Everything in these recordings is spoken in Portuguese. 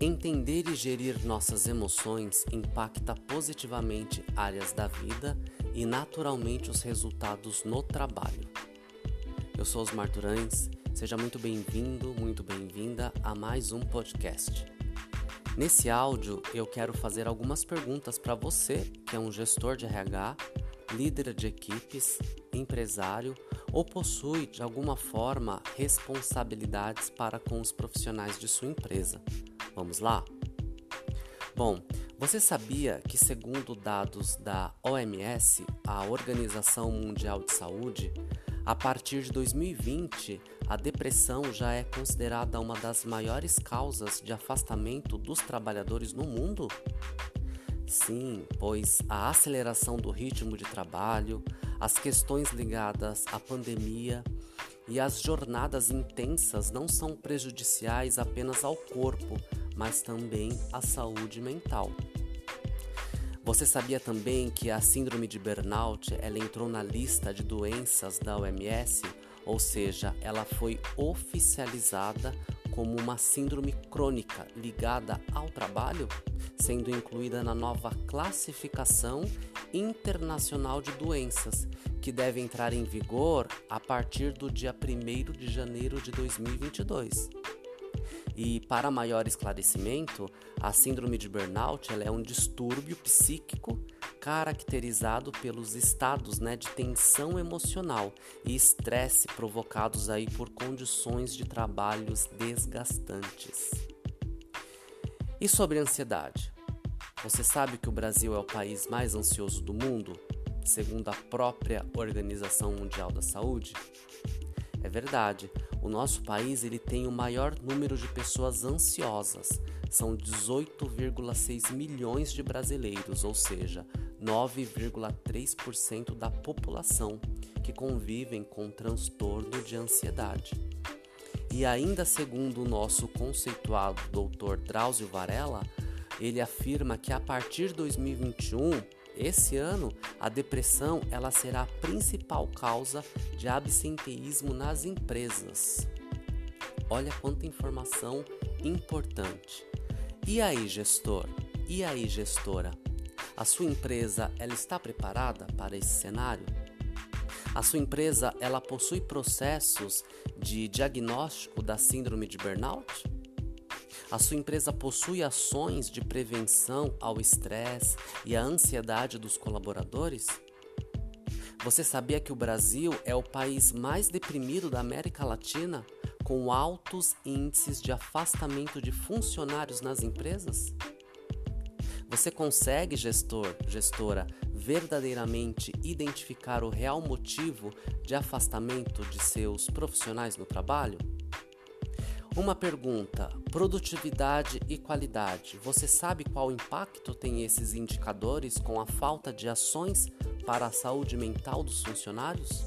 Entender e gerir nossas emoções impacta positivamente áreas da vida e naturalmente os resultados no trabalho. Eu sou Osmar Durães, seja muito bem-vindo, muito bem-vinda a mais um podcast. Nesse áudio eu quero fazer algumas perguntas para você que é um gestor de RH, líder de equipes, empresário ou possui de alguma forma responsabilidades para com os profissionais de sua empresa. Vamos lá? Bom, você sabia que, segundo dados da OMS, a Organização Mundial de Saúde, a partir de 2020, a depressão já é considerada uma das maiores causas de afastamento dos trabalhadores no mundo? Sim, pois a aceleração do ritmo de trabalho, as questões ligadas à pandemia e as jornadas intensas não são prejudiciais apenas ao corpo, mas também à saúde mental. Você sabia também que a síndrome de burnout ela entrou na lista de doenças da OMS, ou seja, ela foi oficializada como uma síndrome crônica ligada ao trabalho, sendo incluída na nova classificação internacional de doenças, que deve entrar em vigor a partir do dia 1 de janeiro de 2022. E para maior esclarecimento, a síndrome de burnout é um distúrbio psíquico caracterizado pelos estados né, de tensão emocional e estresse provocados aí por condições de trabalhos desgastantes. E sobre ansiedade? Você sabe que o Brasil é o país mais ansioso do mundo, segundo a própria Organização Mundial da Saúde? É verdade, o nosso país ele tem o maior número de pessoas ansiosas. São 18,6 milhões de brasileiros, ou seja, 9,3% da população que convivem com transtorno de ansiedade. E ainda segundo o nosso conceituado Dr. Drauzio Varela, ele afirma que a partir de 2021 esse ano, a depressão ela será a principal causa de absenteísmo nas empresas. Olha quanta informação importante. E aí, gestor? E aí, gestora? A sua empresa ela está preparada para esse cenário? A sua empresa ela possui processos de diagnóstico da síndrome de burnout? A sua empresa possui ações de prevenção ao estresse e à ansiedade dos colaboradores? Você sabia que o Brasil é o país mais deprimido da América Latina, com altos índices de afastamento de funcionários nas empresas? Você consegue, gestor, gestora, verdadeiramente identificar o real motivo de afastamento de seus profissionais no trabalho? Uma pergunta: produtividade e qualidade. Você sabe qual impacto tem esses indicadores com a falta de ações para a saúde mental dos funcionários?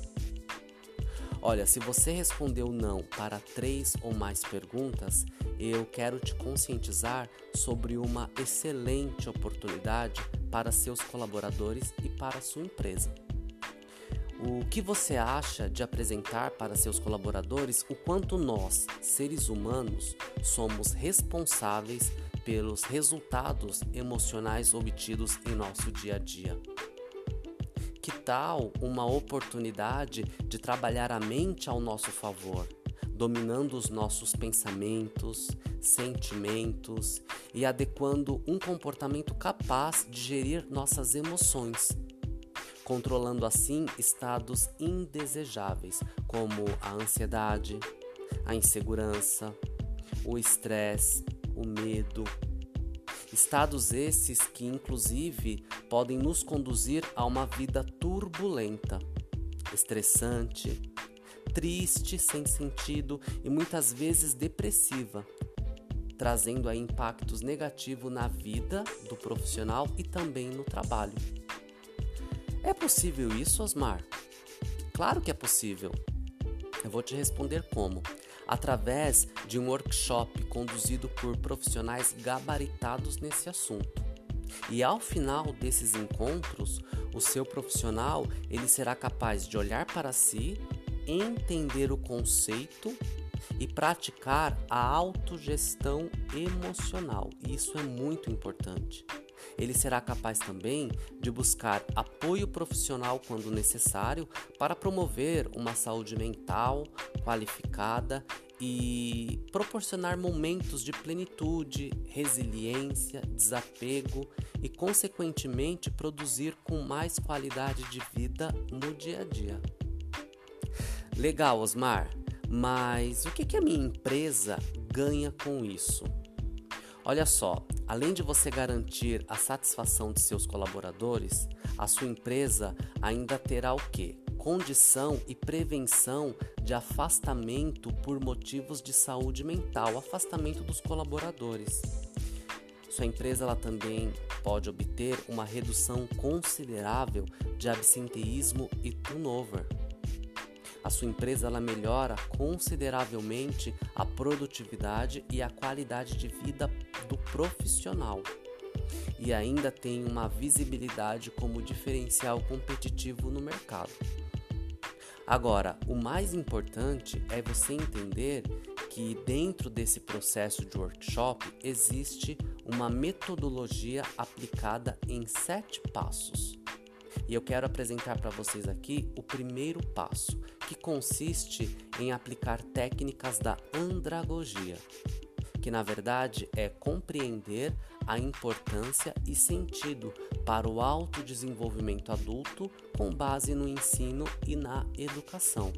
Olha, se você respondeu não para três ou mais perguntas, eu quero te conscientizar sobre uma excelente oportunidade para seus colaboradores e para sua empresa. O que você acha de apresentar para seus colaboradores o quanto nós, seres humanos, somos responsáveis pelos resultados emocionais obtidos em nosso dia a dia? Que tal uma oportunidade de trabalhar a mente ao nosso favor, dominando os nossos pensamentos, sentimentos e adequando um comportamento capaz de gerir nossas emoções? Controlando assim estados indesejáveis, como a ansiedade, a insegurança, o estresse, o medo. Estados esses que, inclusive, podem nos conduzir a uma vida turbulenta, estressante, triste, sem sentido e muitas vezes depressiva, trazendo aí impactos negativos na vida do profissional e também no trabalho. É possível isso, Osmar? Claro que é possível. Eu vou te responder como. Através de um workshop conduzido por profissionais gabaritados nesse assunto. E ao final desses encontros, o seu profissional ele será capaz de olhar para si, entender o conceito e praticar a autogestão emocional. Isso é muito importante. Ele será capaz também de buscar apoio profissional quando necessário para promover uma saúde mental qualificada e proporcionar momentos de plenitude, resiliência, desapego e, consequentemente, produzir com mais qualidade de vida no dia a dia. Legal, Osmar, mas o que, que a minha empresa ganha com isso? Olha só, além de você garantir a satisfação de seus colaboradores, a sua empresa ainda terá o quê? Condição e prevenção de afastamento por motivos de saúde mental, afastamento dos colaboradores. Sua empresa ela também pode obter uma redução considerável de absenteísmo e turnover a sua empresa ela melhora consideravelmente a produtividade e a qualidade de vida do profissional. E ainda tem uma visibilidade como diferencial competitivo no mercado. Agora, o mais importante é você entender que dentro desse processo de workshop existe uma metodologia aplicada em sete passos. E eu quero apresentar para vocês aqui o primeiro passo, que consiste em aplicar técnicas da andragogia, que na verdade é compreender a importância e sentido para o autodesenvolvimento adulto com base no ensino e na educação.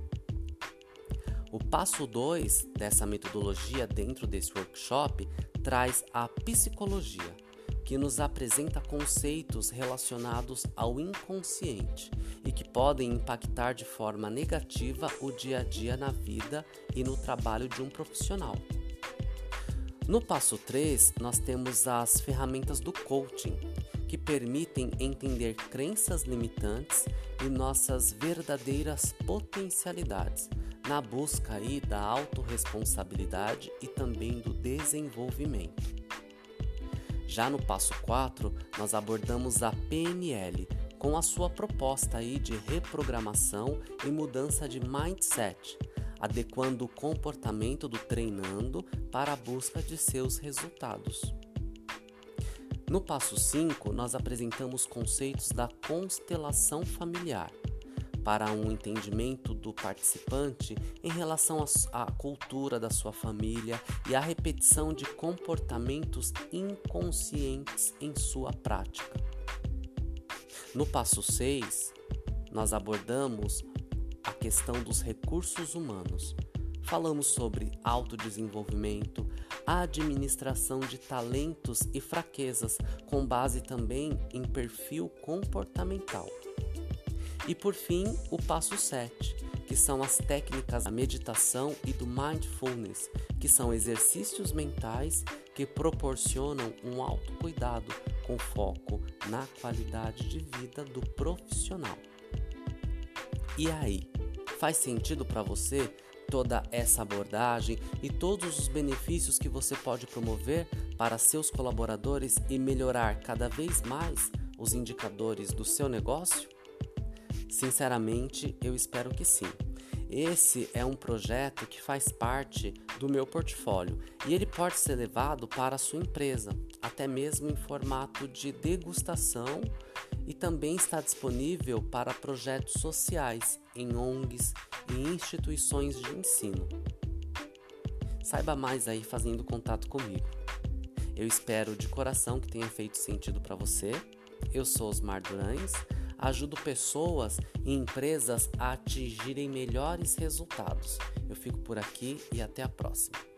O passo 2 dessa metodologia dentro desse workshop traz a psicologia que nos apresenta conceitos relacionados ao inconsciente e que podem impactar de forma negativa o dia a dia na vida e no trabalho de um profissional. No passo 3, nós temos as ferramentas do coaching, que permitem entender crenças limitantes e nossas verdadeiras potencialidades, na busca aí da autorresponsabilidade e também do desenvolvimento. Já no passo 4, nós abordamos a PNL, com a sua proposta aí de reprogramação e mudança de mindset, adequando o comportamento do treinando para a busca de seus resultados. No passo 5, nós apresentamos conceitos da constelação familiar, para um entendimento do participante em relação à cultura da sua família e à repetição de comportamentos inconscientes em sua prática. No passo 6, nós abordamos a questão dos recursos humanos. Falamos sobre autodesenvolvimento, administração de talentos e fraquezas, com base também em perfil comportamental. E por fim, o passo 7, que são as técnicas da meditação e do mindfulness, que são exercícios mentais que proporcionam um autocuidado com foco na qualidade de vida do profissional. E aí, faz sentido para você toda essa abordagem e todos os benefícios que você pode promover para seus colaboradores e melhorar cada vez mais os indicadores do seu negócio? Sinceramente, eu espero que sim. Esse é um projeto que faz parte do meu portfólio e ele pode ser levado para a sua empresa, até mesmo em formato de degustação e também está disponível para projetos sociais em ONGs e instituições de ensino. Saiba mais aí fazendo contato comigo. Eu espero de coração que tenha feito sentido para você. Eu sou Osmar Durães ajudo pessoas e empresas a atingirem melhores resultados. Eu fico por aqui e até a próxima.